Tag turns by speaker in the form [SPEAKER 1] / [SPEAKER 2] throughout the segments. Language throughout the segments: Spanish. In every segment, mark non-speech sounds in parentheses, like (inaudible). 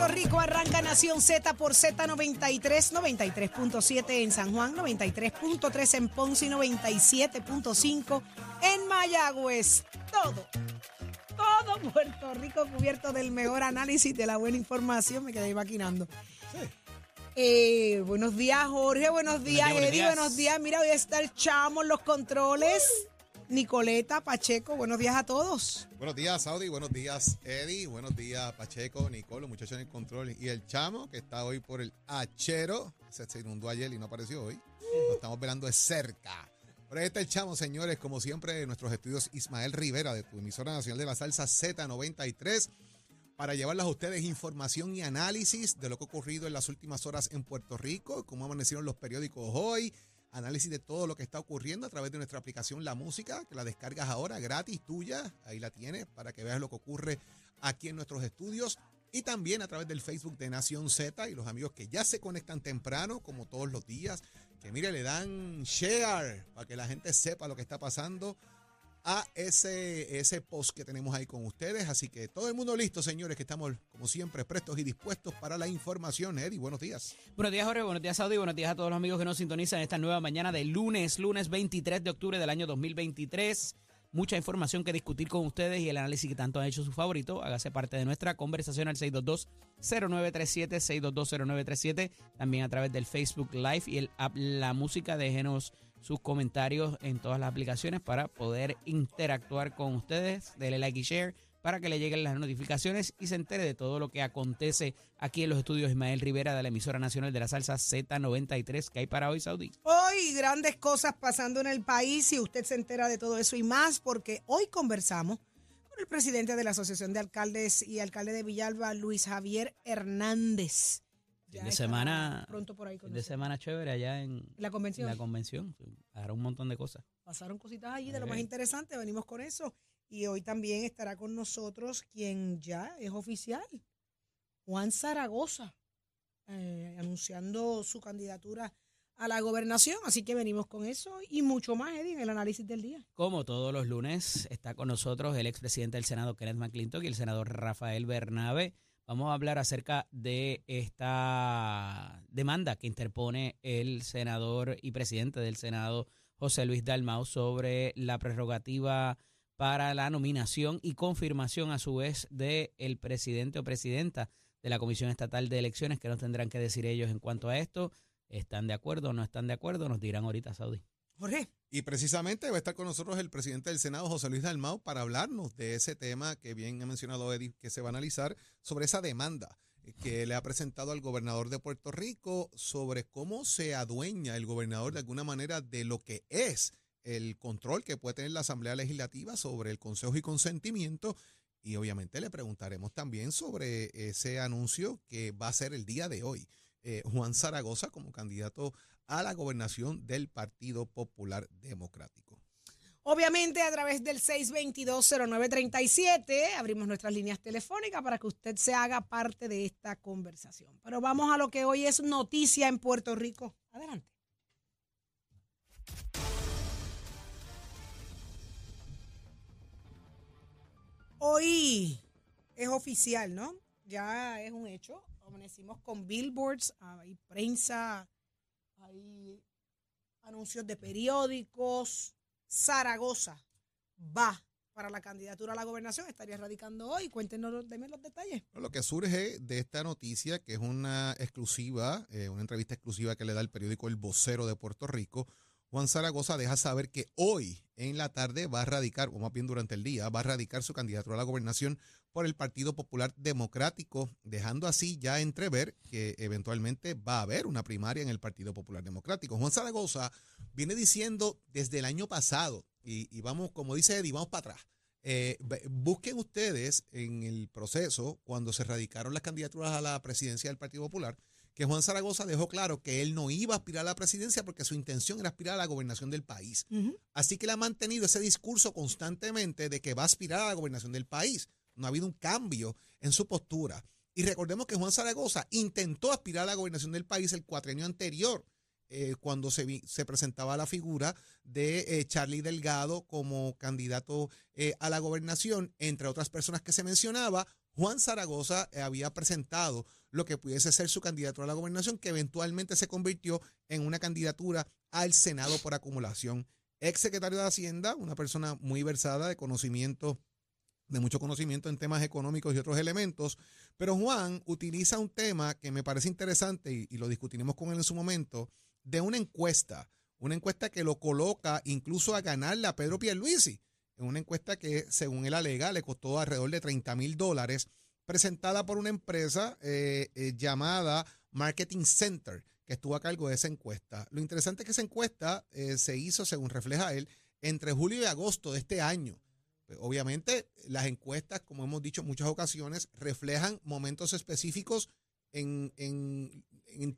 [SPEAKER 1] Puerto Rico arranca Nación Z por Z93, 93.7 en San Juan, 93.3 en Ponce y 97.5 en Mayagüez. Todo, todo Puerto Rico cubierto del mejor análisis, de la buena información. Me quedé maquinando. Eh, buenos días, Jorge. Buenos días,
[SPEAKER 2] días, buenos
[SPEAKER 1] Eddie.
[SPEAKER 2] días.
[SPEAKER 1] Buenos días. Mira, hoy está el chamo en los controles. Nicoleta, Pacheco, buenos días a todos.
[SPEAKER 3] Buenos días, Saudi. Buenos días, Eddie. Buenos días, Pacheco, Nicolo, muchachos en el control. Y el chamo, que está hoy por el Achero. Se, se inundó ayer y no apareció hoy. Lo estamos velando de cerca. Pero ahí está el chamo, señores. Como siempre, en nuestros estudios, Ismael Rivera, de tu emisora nacional de la salsa Z93, para llevarles a ustedes información y análisis de lo que ha ocurrido en las últimas horas en Puerto Rico, cómo amanecieron los periódicos hoy, análisis de todo lo que está ocurriendo a través de nuestra aplicación La Música, que la descargas ahora gratis tuya, ahí la tienes para que veas lo que ocurre aquí en nuestros estudios. Y también a través del Facebook de Nación Z y los amigos que ya se conectan temprano, como todos los días, que mire, le dan share para que la gente sepa lo que está pasando a ese, ese post que tenemos ahí con ustedes. Así que todo el mundo listo, señores, que estamos como siempre prestos y dispuestos para la información. Eddie, buenos días.
[SPEAKER 2] Buenos días, Jorge. Buenos días, Saudi. Buenos días a todos los amigos que nos sintonizan esta nueva mañana de lunes, lunes 23 de octubre del año 2023. Mucha información que discutir con ustedes y el análisis que tanto han hecho su favorito. Hágase parte de nuestra conversación al 622-0937, 622-0937. También a través del Facebook Live y el app La Música. Déjenos sus comentarios en todas las aplicaciones para poder interactuar con ustedes. Dele like y share para que le lleguen las notificaciones y se entere de todo lo que acontece aquí en los estudios Ismael Rivera de la emisora nacional de la salsa Z93 que hay para hoy, Saudí.
[SPEAKER 1] Hoy grandes cosas pasando en el país y usted se entera de todo eso y más porque hoy conversamos con el presidente de la Asociación de Alcaldes y alcalde de Villalba, Luis Javier Hernández.
[SPEAKER 2] Fin de semana,
[SPEAKER 1] pronto por ahí con
[SPEAKER 2] fin de semana chévere allá en
[SPEAKER 1] la convención.
[SPEAKER 2] la convención. Hará un montón de cosas.
[SPEAKER 1] Pasaron cositas allí de lo
[SPEAKER 2] Ok.
[SPEAKER 1] más interesante, venimos con eso. Y hoy también estará con nosotros quien ya es oficial, Juan Zaragoza, eh, anunciando su candidatura a la gobernación. Así que venimos con eso y mucho más, Eddie, en el análisis del día.
[SPEAKER 2] Como todos los lunes, está con nosotros el expresidente del Senado, Kenneth McClintock, y el senador Rafael Bernabe. Vamos a hablar acerca de esta demanda que interpone el senador y presidente del Senado, José Luis Dalmau, sobre la prerrogativa para la nominación y confirmación a su vez del el presidente o presidenta de la Comisión Estatal de Elecciones, que nos tendrán que decir ellos en cuanto a esto. ¿Están de acuerdo o no están de acuerdo? Nos dirán ahorita, Saudi.
[SPEAKER 1] Jorge.
[SPEAKER 3] Y precisamente va a estar con nosotros el presidente del Senado, José Luis Dalmau, para hablarnos de ese tema que bien ha mencionado Eddie, que se va a analizar sobre esa demanda que le ha presentado al gobernador de Puerto Rico sobre cómo se adueña el gobernador de alguna manera de lo que es el control que puede tener la Asamblea Legislativa sobre el consejo y consentimiento. Y obviamente le preguntaremos también sobre ese anuncio que va a ser el día de hoy. eh, Juan Zaragoza como candidato a la gobernación del Partido Popular Democrático.
[SPEAKER 1] Obviamente a través del 622-0937 abrimos nuestras líneas telefónicas para que usted se haga parte de esta conversación. Pero vamos a lo que hoy es noticia en Puerto Rico. Adelante. Hoy es oficial, ¿no? Ya es un hecho. Amanecimos con billboards, hay prensa, hay anuncios de periódicos. Zaragoza va para la candidatura a la gobernación. Estaría radicando hoy. Cuéntenos, denme los detalles.
[SPEAKER 3] Lo que surge de esta noticia, que es una exclusiva, eh, una entrevista exclusiva que le da el periódico El Vocero de Puerto Rico, Juan Zaragoza deja saber que hoy en la tarde va a radicar, o más bien durante el día, va a radicar su candidatura a la gobernación por el Partido Popular Democrático, dejando así ya entrever que eventualmente va a haber una primaria en el Partido Popular Democrático. Juan Zaragoza viene diciendo desde el año pasado, y, vamos, como dice Eddie, vamos para atrás. Eh, busquen ustedes en el proceso, cuando se radicaron las candidaturas a la presidencia del Partido Popular, que Juan Zaragoza dejó claro que él no iba a aspirar a la presidencia porque su intención era aspirar a la gobernación del país. Así que él ha mantenido ese discurso constantemente de que va a aspirar a la gobernación del país. No ha habido un cambio en su postura. Y recordemos que Juan Zaragoza intentó aspirar a la gobernación del país el cuatrenio anterior, eh, cuando se, vi- se presentaba la figura de eh, Charlie Delgado como candidato eh, a la gobernación, entre otras personas que se mencionaba, Juan Zaragoza eh, había presentado lo que pudiese ser su candidatura a la gobernación, que eventualmente se convirtió en una candidatura al Senado por acumulación. Ex secretario de Hacienda, una persona muy versada de conocimiento de mucho conocimiento en temas económicos y otros elementos, pero Juan utiliza un tema que me parece interesante y, y, lo discutiremos con él en su momento, de una encuesta, una encuesta que lo coloca incluso a ganarle a Pedro Pierluisi, en una encuesta que según él alega le costó alrededor de 30 mil dólares, presentada por una empresa eh, eh, llamada Marketing Center, que estuvo a cargo de esa encuesta. Lo interesante es que esa encuesta eh, se hizo, según refleja él, entre julio y agosto de este año. Pues, obviamente, las encuestas, como hemos dicho en muchas ocasiones, reflejan momentos específicos en, en,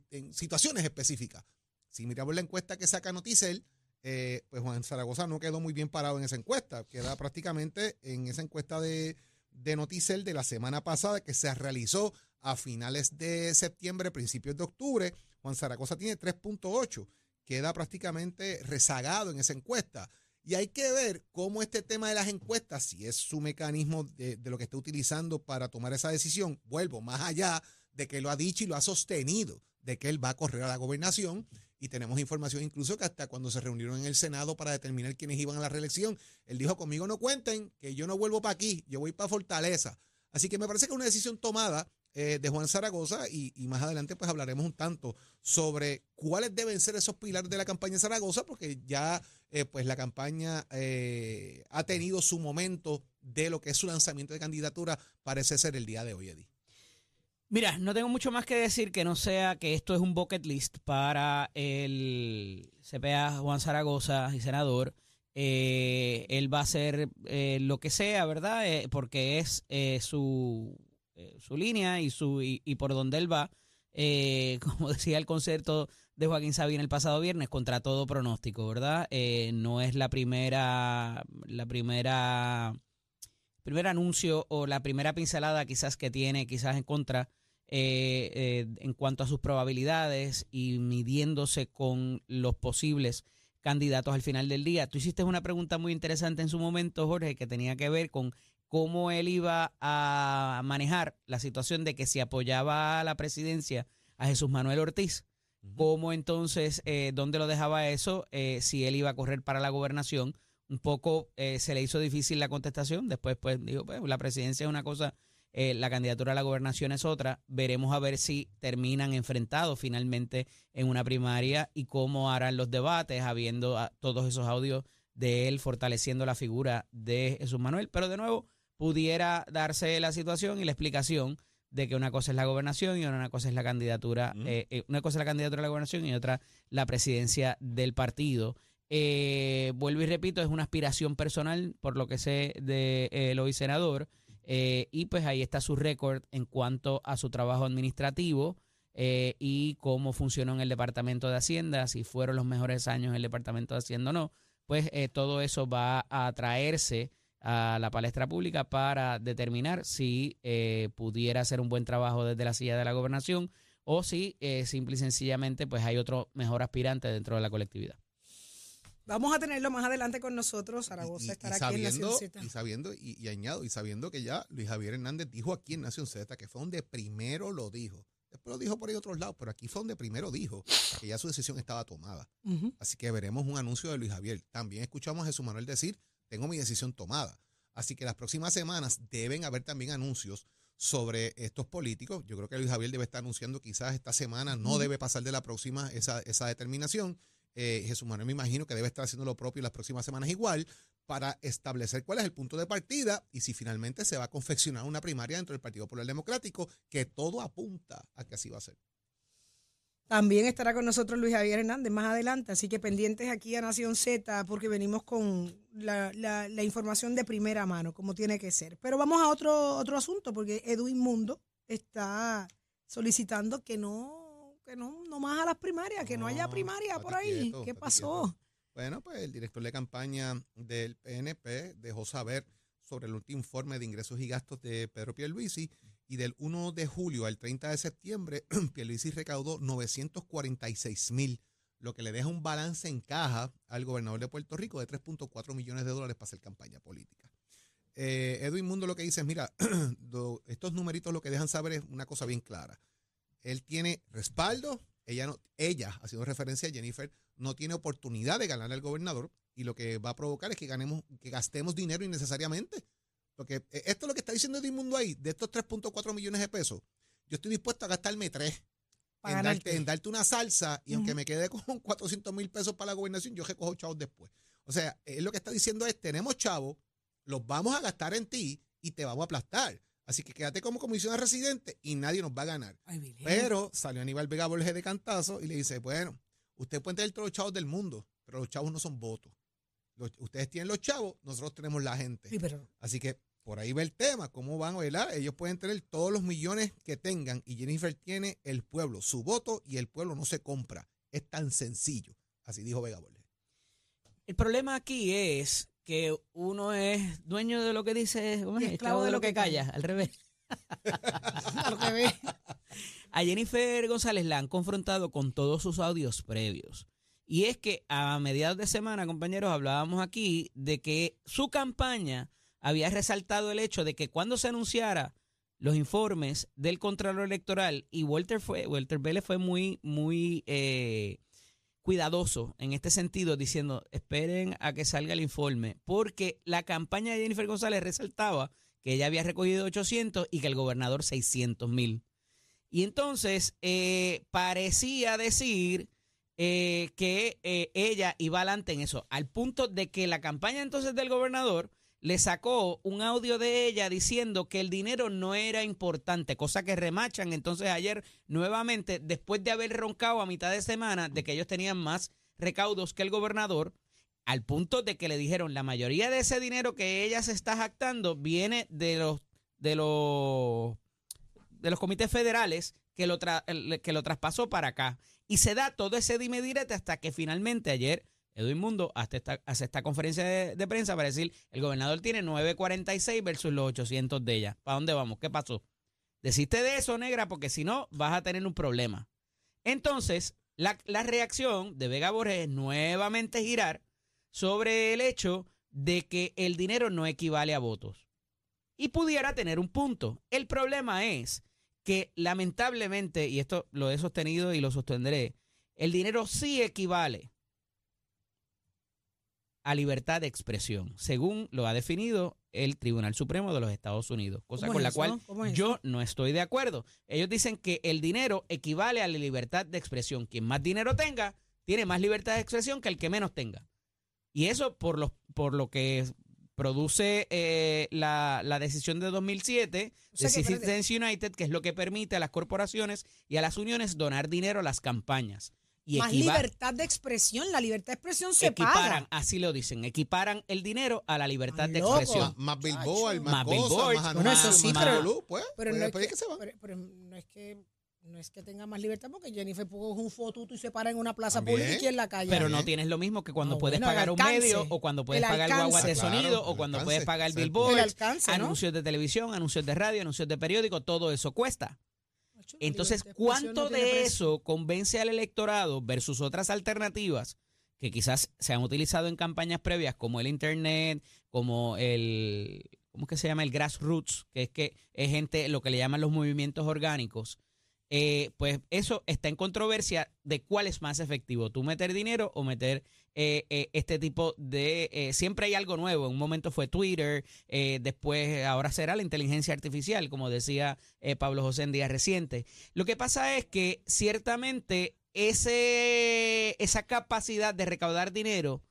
[SPEAKER 3] en, situaciones específicas. Si miramos la encuesta que saca Noticel, eh, pues Juan Zaragoza no quedó muy bien parado en esa encuesta. Queda prácticamente en esa encuesta de, de Noticel de la semana pasada que se realizó a finales de septiembre, principios de octubre. Juan Zaragoza tiene 3.8. Queda prácticamente rezagado en esa encuesta. Y hay que ver cómo este tema de las encuestas, si es su mecanismo de, lo que está utilizando para tomar esa decisión, vuelvo más allá de que lo ha dicho y lo ha sostenido, de que él va a correr a la gobernación. Y tenemos información incluso que hasta cuando se reunieron en el Senado para determinar quiénes iban a la reelección, él dijo, conmigo no cuenten, que yo no vuelvo para aquí, yo voy para Fortaleza. Así que me parece que es una decisión tomada eh, de Juan Zaragoza y, más adelante pues hablaremos un tanto sobre cuáles deben ser esos pilares de la campaña de Zaragoza porque ya eh, pues la campaña eh, ha tenido su momento de lo que es su lanzamiento de candidatura parece ser el día de hoy, Eddie.
[SPEAKER 2] Mira, no tengo mucho más que decir que no sea que esto es un bucket list para el CPA Juan Zaragoza y senador. él va a hacer lo que sea, ¿verdad? porque es su eh, su línea y, su, y, por donde él va. Eh, (laughs) como decía el concierto de Joaquín Sabina el pasado viernes, contra todo pronóstico, ¿verdad? Eh, no es la primera, la primera, primer anuncio o la primera pincelada quizás que tiene, quizás en contra, en cuanto a sus probabilidades y midiéndose con los posibles candidatos al final del día. Tú hiciste una pregunta muy interesante en su momento, Jorge, que tenía que ver con cómo él iba a manejar la situación de que si apoyaba a la presidencia a Jesús Manuel Ortiz, cómo entonces, eh, dónde lo dejaba eso, eh, si él iba a correr para la gobernación. Un poco eh, se le hizo difícil la contestación, después pues dijo, pues la presidencia es una cosa, la candidatura a la gobernación es otra, veremos a ver si terminan enfrentados finalmente en una primaria y cómo harán los debates, habiendo ah, todos esos audios de él fortaleciendo la figura de Jesús Manuel. Pero de nuevo, pudiera darse la situación y la explicación de que una cosa es la gobernación y una cosa es la candidatura, eh, eh, una cosa es la candidatura a la gobernación y otra la presidencia del partido. Eh, vuelvo y repito, es una aspiración personal, por lo que sé de el hoy senador, y pues ahí está su récord en cuanto a su trabajo administrativo y cómo funcionó en el Departamento de Hacienda, si fueron los mejores años en el Departamento de Hacienda o no, pues todo eso va a traerse a la palestra pública para determinar si eh, pudiera hacer un buen trabajo desde la silla de la gobernación o si eh, simple y sencillamente pues hay otro mejor aspirante dentro de la colectividad.
[SPEAKER 1] Vamos a tenerlo más adelante con nosotros. Zaragoza estará aquí en Nación Z.
[SPEAKER 3] Y sabiendo, y, añado, y sabiendo que ya Luis Javier Hernández dijo aquí en Nación Z, que fue donde primero lo dijo. Después lo dijo por ahí otros lados, pero aquí fue donde primero dijo que ya su decisión estaba tomada. Así que veremos un anuncio de Luis Javier. También escuchamos a Jesús Manuel decir tengo mi decisión tomada. Así que las próximas semanas deben haber también anuncios sobre estos políticos. Yo creo que Luis Javier debe estar anunciando quizás esta semana, no debe pasar de la próxima esa, esa determinación. Eh, Jesús Manuel me imagino que debe estar haciendo lo propio las próximas semanas igual para establecer cuál es el punto de partida y si finalmente se va a confeccionar una primaria dentro del Partido Popular Democrático, que todo apunta a que así va a ser.
[SPEAKER 1] También estará con nosotros Luis Javier Hernández más adelante, así que pendientes aquí a Nación Z porque venimos con la, la, información de primera mano, como tiene que ser. Pero vamos a otro, otro asunto, porque Edwin Mundo está solicitando que no, que no, no más a las primarias, que no, haya primaria por ahí. ¿Qué pasó?
[SPEAKER 3] Bueno, pues el director de campaña del PNP dejó saber sobre el último informe de ingresos y gastos de Pedro Pierluisi y del 1 de julio al 30 de septiembre, (clears throat) Pierluisi recaudó 946 mil, lo que le deja un balance en caja al gobernador de Puerto Rico de 3.4 millones de dólares para hacer campaña política. eh, Edwin Mundo lo que dice es, mira, (clears throat) estos numeritos lo que dejan saber es una cosa bien clara. Él tiene respaldo, ella no, ella, haciendo referencia a Jennifer, no tiene oportunidad de ganar al gobernador y lo que va a provocar es que ganemos, que gastemos dinero innecesariamente. Porque eh, esto es lo que está diciendo Edwin Mundo ahí, de estos 3.4 millones de pesos, yo estoy dispuesto a gastarme tres
[SPEAKER 1] Para
[SPEAKER 3] en
[SPEAKER 1] ganarte.
[SPEAKER 3] darte, en darte una salsa y aunque me quede con (laughs) 400 mil pesos para la gobernación, yo recojo chavos después. O sea, él lo que está diciendo es, tenemos chavos, los vamos a gastar en ti y te vamos a aplastar. Así que quédate como comisionado residente y nadie nos va a ganar.
[SPEAKER 1] Ay.
[SPEAKER 3] Pero salió Aníbal Vega Borges de cantazo y le dice, bueno, usted puede tener todos los chavos del mundo, pero los chavos no son votos. Los- ustedes tienen los chavos, nosotros tenemos la gente.
[SPEAKER 1] Sí, pero
[SPEAKER 3] Así que por ahí va el tema, cómo van, ¿verdad? Ellos pueden tener todos los millones que tengan y Jennifer tiene el pueblo, su voto y el pueblo no se compra. Es tan sencillo. Así dijo Vega Borges.
[SPEAKER 2] El problema aquí es que uno es dueño de lo que dice, ¿cómo es?
[SPEAKER 1] Esclavo de lo que
[SPEAKER 2] calla, (laughs) al revés. A Jennifer González la han confrontado con todos sus audios previos. Y es que a mediados de semana, compañeros, hablábamos aquí de que su campaña había resaltado el hecho de que cuando se anunciara los informes del Contralor Electoral, y Walter fue, Walter Vélez fue muy, muy eh, cuidadoso en este sentido, diciendo, esperen a que salga el informe, porque la campaña de Jennifer González resaltaba que ella había recogido 800 y que el gobernador 600 mil. Y entonces eh, parecía decir eh, que eh, ella iba adelante en eso, al punto de que la campaña entonces del gobernador le sacó un audio de ella diciendo que el dinero no era importante, cosa que remachan entonces ayer nuevamente, después de haber roncado a mitad de semana de que ellos tenían más recaudos que el gobernador, al punto de que le dijeron la mayoría de ese dinero que ella se está jactando viene de los de los de los comités federales que lo, tra- que lo traspasó para acá. Y se da todo ese dime direte hasta que finalmente ayer Edwin Mundo hace esta, conferencia de, de prensa para decir el gobernador tiene 946 versus los 800 de ella. ¿Para dónde vamos? ¿Qué pasó? Deciste de eso, negra, porque si no vas a tener un problema. Entonces, la, la reacción de Vega Borges es nuevamente girar sobre el hecho de que el dinero no equivale a votos. Y pudiera tener un punto. El problema es que lamentablemente, y esto lo he sostenido y lo sostendré, el dinero sí equivale a libertad de expresión, según lo ha definido el Tribunal Supremo de los Estados Unidos, cosa
[SPEAKER 1] ¿Cómo
[SPEAKER 2] con
[SPEAKER 1] es
[SPEAKER 2] la cual
[SPEAKER 1] ¿Cómo es
[SPEAKER 2] yo
[SPEAKER 1] eso?
[SPEAKER 2] no estoy de acuerdo. Ellos dicen que el dinero equivale a la libertad de expresión. Quien más dinero tenga, tiene más libertad de expresión que el que menos tenga. Y eso por, los, por lo que produce eh, la, la decisión de 2007
[SPEAKER 1] O sea
[SPEAKER 2] de
[SPEAKER 1] que.
[SPEAKER 2] Citizens United, que es lo que permite a las corporaciones y a las uniones donar dinero a las campañas. Y
[SPEAKER 1] Más libertad de expresión. La libertad de expresión se
[SPEAKER 2] equiparan,
[SPEAKER 1] paga.
[SPEAKER 2] así lo dicen, equiparan el dinero a la libertad de
[SPEAKER 1] Loco.
[SPEAKER 2] expresión.
[SPEAKER 3] Más, más billboard, más,
[SPEAKER 2] Más
[SPEAKER 3] cosas,
[SPEAKER 2] billboard.
[SPEAKER 3] más
[SPEAKER 2] Bueno,
[SPEAKER 1] eso sí,
[SPEAKER 3] más
[SPEAKER 1] pero-
[SPEAKER 3] pues,
[SPEAKER 1] Pero,
[SPEAKER 3] pues,
[SPEAKER 1] no, es
[SPEAKER 3] pues,
[SPEAKER 1] que,
[SPEAKER 3] es que se van.
[SPEAKER 1] pero- pero no es que no es que tenga más libertad porque Jennifer puso un fotuto y se para en una plaza
[SPEAKER 3] También.
[SPEAKER 1] pública y quien la calle.
[SPEAKER 2] Pero no tienes lo mismo que cuando
[SPEAKER 1] Ah,
[SPEAKER 2] puedes
[SPEAKER 1] bueno,
[SPEAKER 2] pagar un
[SPEAKER 1] alcance.
[SPEAKER 2] medio o cuando puedes
[SPEAKER 1] El
[SPEAKER 2] pagar
[SPEAKER 1] alcance.
[SPEAKER 2] guaguas de
[SPEAKER 3] Ah, claro,
[SPEAKER 2] sonido o cuando
[SPEAKER 3] alcance,
[SPEAKER 2] puedes pagar
[SPEAKER 3] es el
[SPEAKER 1] alcance, ¿no?
[SPEAKER 2] anuncios de televisión, anuncios de radio, anuncios de periódico, todo eso cuesta. Entonces, ¿cuánto de eso convence al electorado versus otras alternativas que quizás se han utilizado en campañas previas, como el Internet, como el, ¿cómo es que se llama? El grassroots, que es que es gente, lo que le llaman los movimientos orgánicos. Eh, pues eso está en controversia de cuál es más efectivo, tú meter dinero o meter eh, eh, este tipo de... eh, siempre hay algo nuevo, en un momento fue Twitter, eh, después ahora será la inteligencia artificial, como decía eh, Pablo José en días recientes. Lo que pasa es que ciertamente ese, esa capacidad de recaudar dinero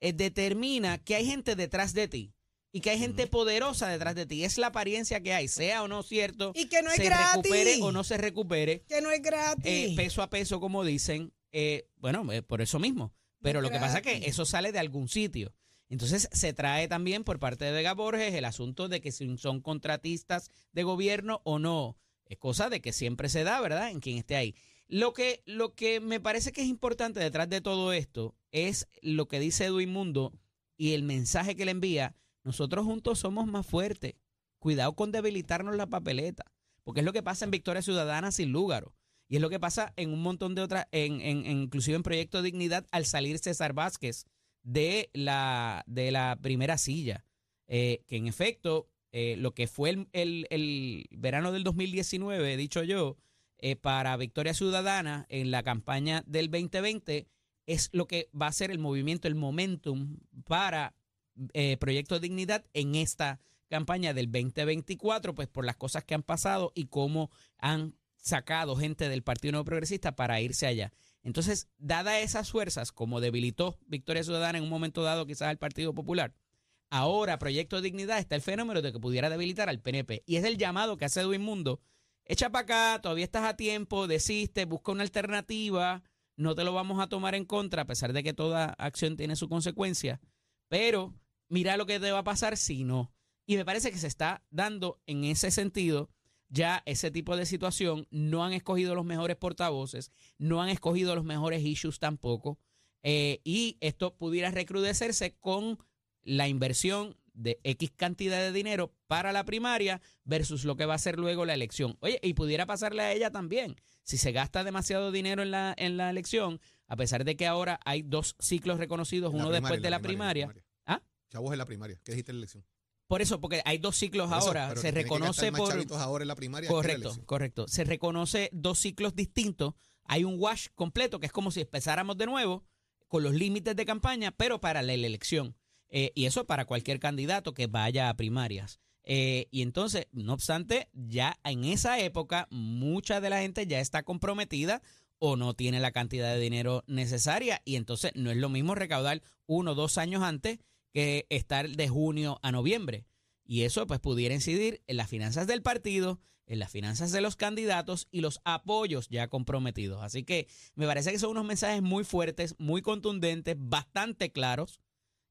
[SPEAKER 2] determina que hay gente detrás de ti y que hay gente poderosa detrás de ti. Es la apariencia que hay, sea o no cierto,
[SPEAKER 1] Y que no es
[SPEAKER 2] se
[SPEAKER 1] gratis.
[SPEAKER 2] recupere o no se recupere,
[SPEAKER 1] Que no es gratis.
[SPEAKER 2] eh, peso a peso, como dicen, eh, bueno, eh, por eso mismo. Pero lo que pasa es que eso sale de algún sitio. Entonces se trae también por parte de Vega Borges el asunto de que si son contratistas de gobierno o no. Es cosa de que siempre se da, ¿verdad? En quien esté ahí. Lo que, lo que me parece que es importante detrás de todo esto es lo que dice Edwin Mundo y el mensaje que le envía. Nosotros juntos somos más fuertes. Cuidado con debilitarnos la papeleta. Porque es lo que pasa en Victoria Ciudadana sin Lúgaro. Y es lo que pasa en un montón de otras, en, en- inclusive en Proyecto Dignidad, al salir César Vázquez de la, de la primera silla. eh, que en efecto eh, lo que fue el, el- el verano del 2019, dicho yo, eh, para Victoria Ciudadana en la campaña del 2020 es lo que va a ser el movimiento, el momentum para Proyecto Dignidad en esta campaña del 2024, pues por las cosas que han pasado y cómo han sacado gente del Partido Nuevo Progresista para irse allá. Entonces, dada esas fuerzas, como debilitó Victoria Ciudadana en un momento dado quizás al Partido Popular, ahora Proyecto de Dignidad está el fenómeno de que pudiera debilitar al PNP. Y es el llamado que hace Edwin Mundo. Echa para acá, todavía estás a tiempo, desiste, busca una alternativa, no te lo vamos a tomar en contra, a pesar de que toda acción tiene su consecuencia. Pero mira lo que te va a pasar si no. Y me parece que se está dando en ese sentido ya ese tipo de situación. No han escogido los mejores portavoces, no han escogido los mejores issues tampoco. Eh, y esto pudiera recrudecerse con la inversión de X cantidad de dinero para la primaria versus lo que va a ser luego la elección. Oye, y pudiera pasarle a ella también. Si se gasta demasiado dinero en la, en la elección, a pesar de que ahora hay dos ciclos reconocidos, uno
[SPEAKER 3] primaria,
[SPEAKER 2] después de
[SPEAKER 3] la
[SPEAKER 2] la
[SPEAKER 3] primaria,
[SPEAKER 2] primaria. ¿Ah?
[SPEAKER 3] Chavos en la primaria. ¿Qué dijiste en la elección?
[SPEAKER 2] Por eso, porque hay dos ciclos
[SPEAKER 3] eso,
[SPEAKER 2] ahora. Se reconoce por.
[SPEAKER 3] ahora en la primaria
[SPEAKER 2] Correcto, correcto. Se reconoce dos ciclos distintos. Hay un wash completo que es como si empezáramos de nuevo con los límites de campaña, pero para la elección. Eh, y eso para cualquier candidato que vaya a primarias. Eh, y entonces, no obstante, ya en esa época mucha de la gente ya está comprometida o no tiene la cantidad de dinero necesaria y entonces no es lo mismo recaudar uno o dos años antes que estar de junio a noviembre. Y eso pues pudiera incidir en las finanzas del partido, en las finanzas de los candidatos y los apoyos ya comprometidos. Así que me parece que son unos mensajes muy fuertes, muy contundentes, bastante claros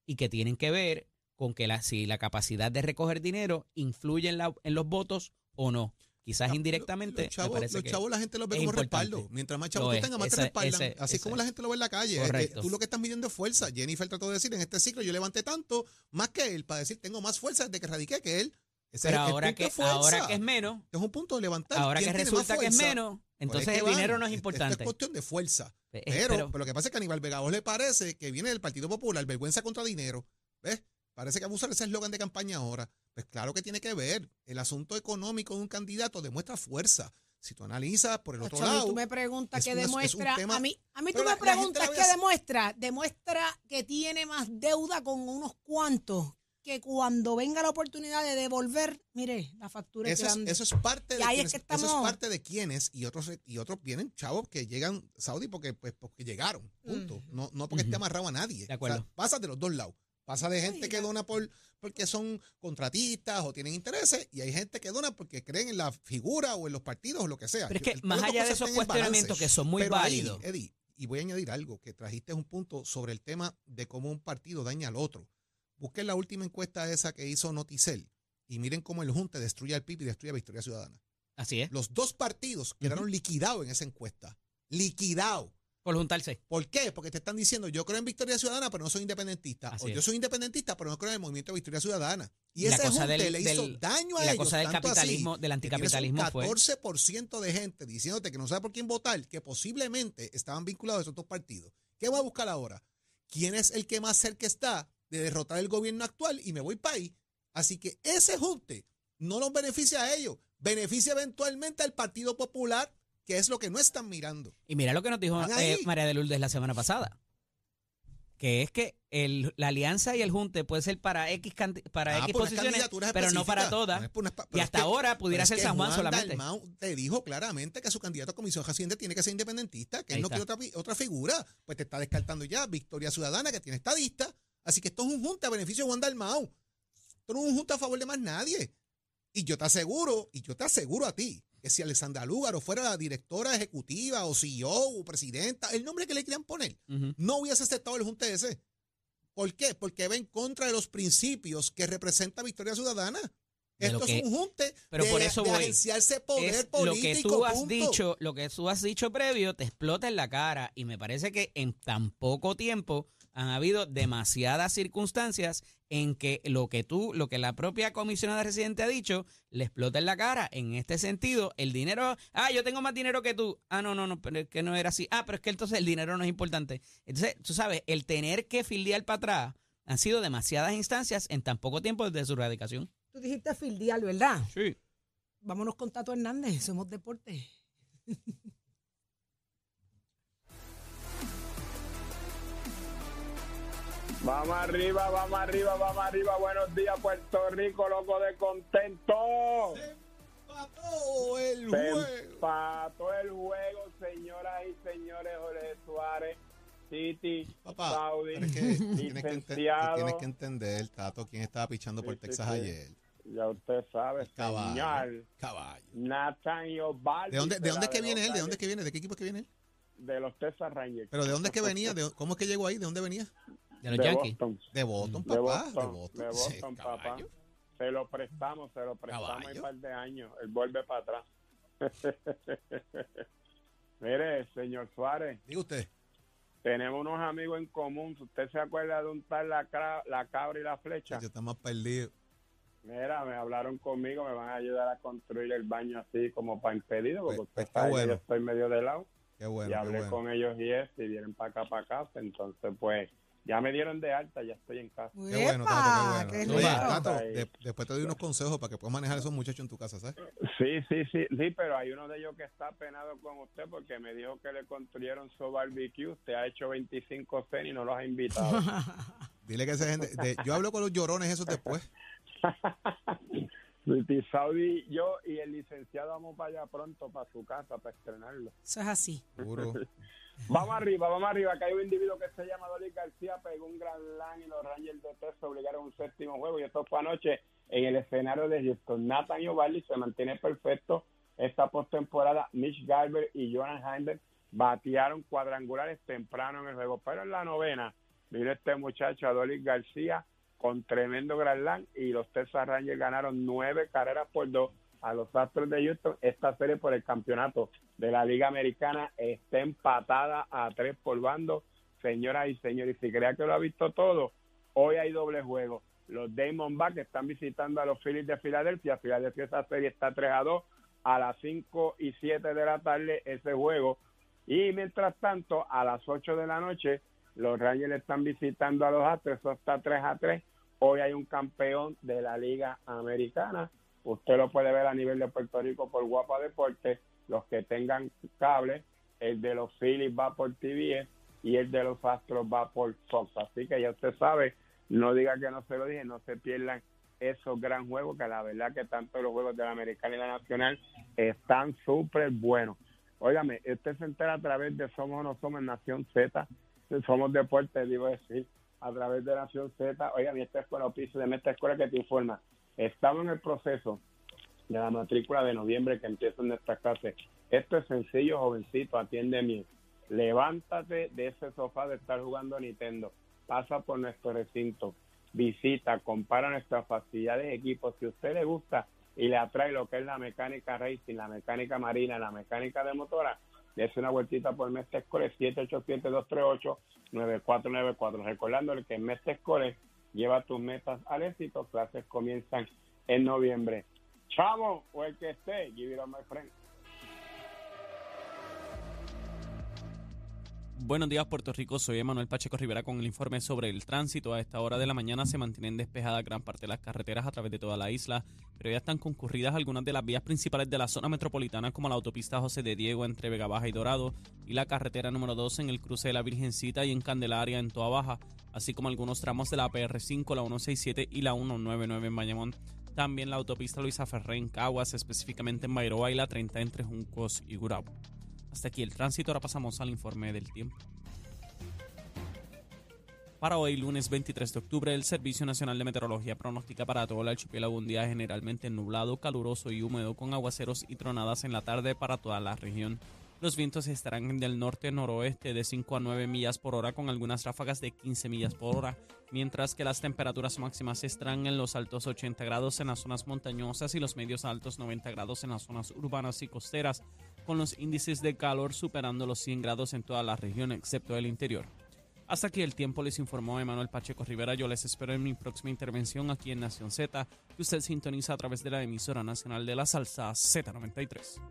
[SPEAKER 2] y que tienen que ver con que la, si la capacidad de recoger dinero influye en, la- en los votos o no. Quizás indirectamente.
[SPEAKER 3] Los chavos,
[SPEAKER 2] me parece
[SPEAKER 3] los
[SPEAKER 2] que-
[SPEAKER 3] chavos la gente los ve como
[SPEAKER 2] importante.
[SPEAKER 3] respaldo. Mientras más chavos tú tengas, más te respaldan.
[SPEAKER 2] ese-
[SPEAKER 3] Así como la gente lo ve en la calle. Eh, tú lo que estás midiendo es fuerza. Jennifer trató de decir en este ciclo yo levanté tanto, más que él, para decir tengo más fuerza desde que radiqué que él. Ese
[SPEAKER 2] pero
[SPEAKER 3] es el
[SPEAKER 2] ahora
[SPEAKER 3] punto
[SPEAKER 2] que, ahora que es menos,
[SPEAKER 3] es un punto de levantar.
[SPEAKER 2] ahora
[SPEAKER 3] ¿Quién
[SPEAKER 2] que resulta que es menos, entonces
[SPEAKER 3] que
[SPEAKER 2] el
[SPEAKER 3] van.
[SPEAKER 2] dinero no es importante.
[SPEAKER 3] Esto es cuestión de fuerza.
[SPEAKER 2] Eh,
[SPEAKER 3] Pero,
[SPEAKER 2] pero-
[SPEAKER 3] pero, lo que pasa es que a Aníbal Vega le parece que viene del Partido Popular, vergüenza contra dinero. ¿Ves? Parece que abusar ese eslogan de campaña ahora. Pues claro que tiene que ver. El asunto económico de un candidato demuestra fuerza. Si tú analizas por el otro
[SPEAKER 1] Ocho, a mí
[SPEAKER 3] lado.
[SPEAKER 1] tú me preguntas qué demuestra.
[SPEAKER 3] tema-
[SPEAKER 1] a mí, a mí tú me
[SPEAKER 3] la-
[SPEAKER 1] preguntas
[SPEAKER 3] la
[SPEAKER 1] qué demuestra. Demuestra que tiene más deuda con unos cuantos que cuando venga la oportunidad de devolver, mire, la factura es
[SPEAKER 3] Eso es,
[SPEAKER 1] grande.
[SPEAKER 3] eso es parte de
[SPEAKER 1] ahí es
[SPEAKER 3] quienes,
[SPEAKER 1] que
[SPEAKER 3] eso es parte de quienes y otros y otros vienen chavos que llegan Saudi porque pues porque llegaron punto
[SPEAKER 1] Mm.
[SPEAKER 3] no, no porque esté amarrado a nadie
[SPEAKER 2] De acuerdo.
[SPEAKER 3] O sea, pasa de los dos lados pasa de gente que dona por porque son contratistas o tienen intereses y hay gente que dona porque creen en la figura o en los partidos o lo que sea
[SPEAKER 2] Pero es que más allá de esos
[SPEAKER 3] balance.
[SPEAKER 2] cuestionamientos que son muy
[SPEAKER 3] ahí,
[SPEAKER 2] válidos.
[SPEAKER 3] Eddie, y voy a añadir algo que trajiste un punto sobre el tema de cómo un partido daña al otro busquen la última encuesta esa que hizo Noticel y miren cómo el Junte destruye al PIB y destruye a Victoria Ciudadana.
[SPEAKER 2] Así es,
[SPEAKER 3] Los dos partidos quedaron liquidados en esa encuesta. Liquidados.
[SPEAKER 2] Por juntarse.
[SPEAKER 3] ¿Por qué? Porque te están diciendo, yo creo en Victoria Ciudadana, pero no soy independentista.
[SPEAKER 2] Así
[SPEAKER 3] o
[SPEAKER 2] es.
[SPEAKER 3] yo soy independentista, pero no creo en el movimiento de Victoria Ciudadana. Y,
[SPEAKER 2] la
[SPEAKER 3] ese
[SPEAKER 2] cosa
[SPEAKER 3] junte
[SPEAKER 2] del-
[SPEAKER 3] le hizo
[SPEAKER 2] del-
[SPEAKER 3] daño a
[SPEAKER 2] la
[SPEAKER 3] ellos.
[SPEAKER 2] cosa del
[SPEAKER 3] tanto así
[SPEAKER 2] del
[SPEAKER 3] que un
[SPEAKER 2] anticapitalismo fue.
[SPEAKER 3] 14% de gente diciéndote que no sabe por quién votar, que posiblemente estaban vinculados a esos dos partidos. ¿Qué va a buscar ahora? ¿Quién es el que más cerca está de derrotar el gobierno actual? Y me voy para ahí. Así que ese junte no los beneficia a ellos, beneficia eventualmente al Partido Popular, que es lo que no están mirando.
[SPEAKER 2] Y mira lo que nos dijo eh, María de Lourdes la semana pasada. Que es que el- la alianza y el junte puede ser para X, para
[SPEAKER 3] Ah,
[SPEAKER 2] X posiciones, pero no para todas.
[SPEAKER 3] No
[SPEAKER 2] y
[SPEAKER 3] es
[SPEAKER 2] hasta
[SPEAKER 3] que-
[SPEAKER 2] ahora pudiera ser San Juan
[SPEAKER 3] Juan
[SPEAKER 2] solamente.
[SPEAKER 3] Dalmau te dijo claramente que su candidato a comisión residente tiene que ser independentista, que
[SPEAKER 2] Ahí
[SPEAKER 3] él no quiere otra, otra figura. Pues te está descartando ya Victoria Ciudadana, que tiene estadista. Así que esto es un junte a beneficio de Juan Dalmau. Esto no es un junte a favor de más nadie. Y yo te aseguro, y yo te aseguro a ti, que si Alexandra Lúgaro fuera la directora ejecutiva o CEO o presidenta, el nombre que le quieran poner, no hubiese aceptado el junte ese. ¿Por qué? Porque va en contra de los principios que representa Victoria Ciudadana. Esto
[SPEAKER 2] que-
[SPEAKER 3] es un junte
[SPEAKER 2] pero
[SPEAKER 3] de,
[SPEAKER 2] por eso
[SPEAKER 3] de
[SPEAKER 2] voy.
[SPEAKER 3] agenciarse poder
[SPEAKER 2] Es
[SPEAKER 3] político.
[SPEAKER 2] lo que tú has
[SPEAKER 3] punto.
[SPEAKER 2] dicho, lo que tú has dicho previo te explota en la cara y me parece que en tan poco tiempo han habido demasiadas circunstancias en que lo que tú, lo que la propia comisionada residente ha dicho, le explota en la cara. En este sentido, el dinero, ah, yo tengo más dinero que tú. Ah, no, no, no, pero es que no era así. Ah, pero es que entonces el dinero no es importante. Entonces, tú sabes, el tener que filiar para atrás
[SPEAKER 4] Han sido demasiadas instancias en tan poco tiempo desde su erradicación.
[SPEAKER 1] Tú dijiste fildial, ¿verdad?
[SPEAKER 4] Sí.
[SPEAKER 1] Vámonos con Tato Hernández, somos deporte. (laughs)
[SPEAKER 5] Vamos arriba, vamos arriba, vamos arriba. Buenos días, Puerto Rico, loco de contento.
[SPEAKER 3] Empató el
[SPEAKER 5] Se
[SPEAKER 3] juego.
[SPEAKER 5] empató el juego, señoras y señores. Jorge Suárez, Titi,
[SPEAKER 3] Papá,
[SPEAKER 5] Saudi,
[SPEAKER 3] es que tienes que, ente-
[SPEAKER 5] licenciado.
[SPEAKER 3] tienes que entender, Tato, quién estaba pichando por
[SPEAKER 5] Sí, sí,
[SPEAKER 3] Texas
[SPEAKER 5] sí.
[SPEAKER 3] ayer.
[SPEAKER 5] Ya usted sabe,
[SPEAKER 3] Caballo.
[SPEAKER 5] señor.
[SPEAKER 3] Caballo.
[SPEAKER 5] Nathaniel Baldi
[SPEAKER 3] ¿De dónde, de dónde es que viene él? ¿De dónde es que viene? ¿De qué equipo es que viene él?
[SPEAKER 5] De los Texas Rangers.
[SPEAKER 3] ¿Pero de dónde es que venía? ¿De- ¿Cómo es que llegó ahí? ¿De dónde venía?
[SPEAKER 4] De los
[SPEAKER 5] de
[SPEAKER 4] Yankees.
[SPEAKER 5] Boston.
[SPEAKER 3] De Boston,
[SPEAKER 5] De
[SPEAKER 3] papá.
[SPEAKER 5] Boston, de
[SPEAKER 3] Sí,
[SPEAKER 5] Boston, papá.
[SPEAKER 3] caballo.
[SPEAKER 5] Se lo prestamos, se lo prestamos un par de años. Él vuelve para atrás. (laughs) Mire, señor Suárez,
[SPEAKER 3] Diga usted.
[SPEAKER 5] tenemos unos amigos en común. ¿Usted se acuerda de un tal la, Cra- la cabra y la flecha?
[SPEAKER 3] Yo está más perdido.
[SPEAKER 5] Mira, me hablaron conmigo, me van a ayudar a construir el baño así como para impedido, porque
[SPEAKER 3] Pues- pues está bueno.
[SPEAKER 5] yo estoy medio de lado.
[SPEAKER 3] Qué bueno,
[SPEAKER 5] y
[SPEAKER 3] qué
[SPEAKER 5] hablé
[SPEAKER 3] bueno.
[SPEAKER 5] con ellos y eso, y vienen para acá, para casa. Entonces, pues, ya me dieron de alta, ya estoy en casa.
[SPEAKER 3] Qué bueno. Tato, qué
[SPEAKER 1] ¡Qué
[SPEAKER 3] bueno. Oye! Tato, de- después te doy unos consejos para que puedas manejar a esos muchachos en tu casa, ¿sabes?
[SPEAKER 5] Sí, sí, sí, sí, pero hay uno de ellos que está penado con usted porque me dijo que le construyeron su barbecue. Usted ha hecho 25 cen y no los ha invitado. (laughs)
[SPEAKER 3] Dile que esa gente. de- yo hablo con los llorones esos después. (laughs)
[SPEAKER 5] Saudi, yo y el licenciado vamos para allá pronto, para su casa, para estrenarlo.
[SPEAKER 1] Eso es así.
[SPEAKER 3] Seguro. (laughs)
[SPEAKER 5] Vamos arriba, vamos arriba, que hay un individuo que se llama Dolly García, pegó un gran land y los Rangers de Texas obligaron a un séptimo juego y esto fue anoche en el escenario de Houston. Nathan Ovalli se mantiene perfecto esta postemporada. Mitch Garber y Jonan Heinder batearon cuadrangulares temprano en el juego, pero en la novena vino este muchacho Adolis García con tremendo gran land y los Texas Rangers ganaron nueve carreras por dos a los Astros de Houston. Esta serie por el campeonato de la Liga Americana está empatada a tres por bando. Señoras y señores, si crea que lo ha visto todo, hoy hay doble juego. Los Diamondbacks están visitando a los Phillies de Filadelfia. Filadelfia esa serie está 3 a 2 a las 5 y 7 de la tarde ese juego. Y mientras tanto, a las 8 de la noche, los Rangers están visitando a los Astros. Eso está 3 a 3. Hoy hay un campeón de la Liga Americana. Usted lo puede ver a nivel de Puerto Rico por Guapa Deportes. Los que tengan cable, el de los Phillies va por TVS y el de los Astros va por Fox. Así que ya usted sabe, no diga que no se lo dije, no se pierdan esos gran juegos, que la verdad que tanto los juegos de la Americana y la Nacional están súper buenos. Óigame, usted se entera a través de Somos o No Somos Nación Z, Somos Deportes, digo decir, a través de Nación Z. Oigan, esta escuela oficio de esta escuela que te informa. Estamos en el proceso de la matrícula de noviembre que empieza en nuestras clases. Esto es sencillo, jovencito, atiende bien. Levántate de ese sofá de estar jugando a Nintendo. Pasa por nuestro recinto. Visita, compara nuestras facilidades de equipos. Si a usted le gusta y le atrae lo que es la mecánica racing, la mecánica marina, la mecánica de motora, dése una vueltita por Mestre Escoles 787-238-9494. Recordándole que en Mestre Escoles lleva tus metas al éxito. Clases comienzan en noviembre. Chavo, o el que esté, give it my friend.
[SPEAKER 4] Buenos días, Puerto Rico. Soy Emanuel Pacheco Rivera con el informe sobre el tránsito. A esta hora de la mañana se mantienen despejadas gran parte de las carreteras a través de toda la isla, pero ya están concurridas algunas de las vías principales de la zona metropolitana, como la autopista José de Diego entre Vega Baja y Dorado, y la carretera número 2 en el cruce de la Virgencita y en Candelaria en Toa Baja, así como algunos tramos de la PR5, la 167 y la 199 en Bayamón. También la autopista Luisa Ferré en Caguas, específicamente en Bairoa y la 30 entre Juncos y Gurabo. Hasta aquí el tránsito, ahora pasamos al informe del tiempo. Para hoy, lunes 23 de octubre, el Servicio Nacional de Meteorología pronostica para todo el archipiélago un día generalmente nublado, caluroso y húmedo con aguaceros y tronadas en la tarde para toda la región. Los vientos estarán del norte-noroeste de 5 a 9 millas por hora con algunas ráfagas de 15 millas por hora, mientras que las temperaturas máximas estarán en los altos 80 grados en las zonas montañosas y los medios altos 90 grados en las zonas urbanas y costeras, con los índices de calor superando los 100 grados en toda la región excepto el interior. Hasta aquí el tiempo les informó Emanuel Pacheco Rivera. Yo les espero en mi próxima intervención aquí en Nación Z, que usted sintoniza a través de la emisora nacional de la salsa Z93.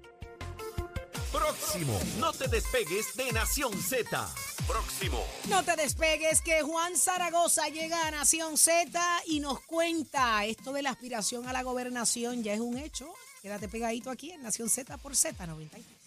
[SPEAKER 6] Próximo, no te despegues de Nación Z.
[SPEAKER 7] próximo.
[SPEAKER 1] No te despegues que Juan Zaragoza llega a Nación Z y nos cuenta esto de la aspiración a la gobernación ya es un hecho. Quédate pegadito aquí en Nación Z por Z93.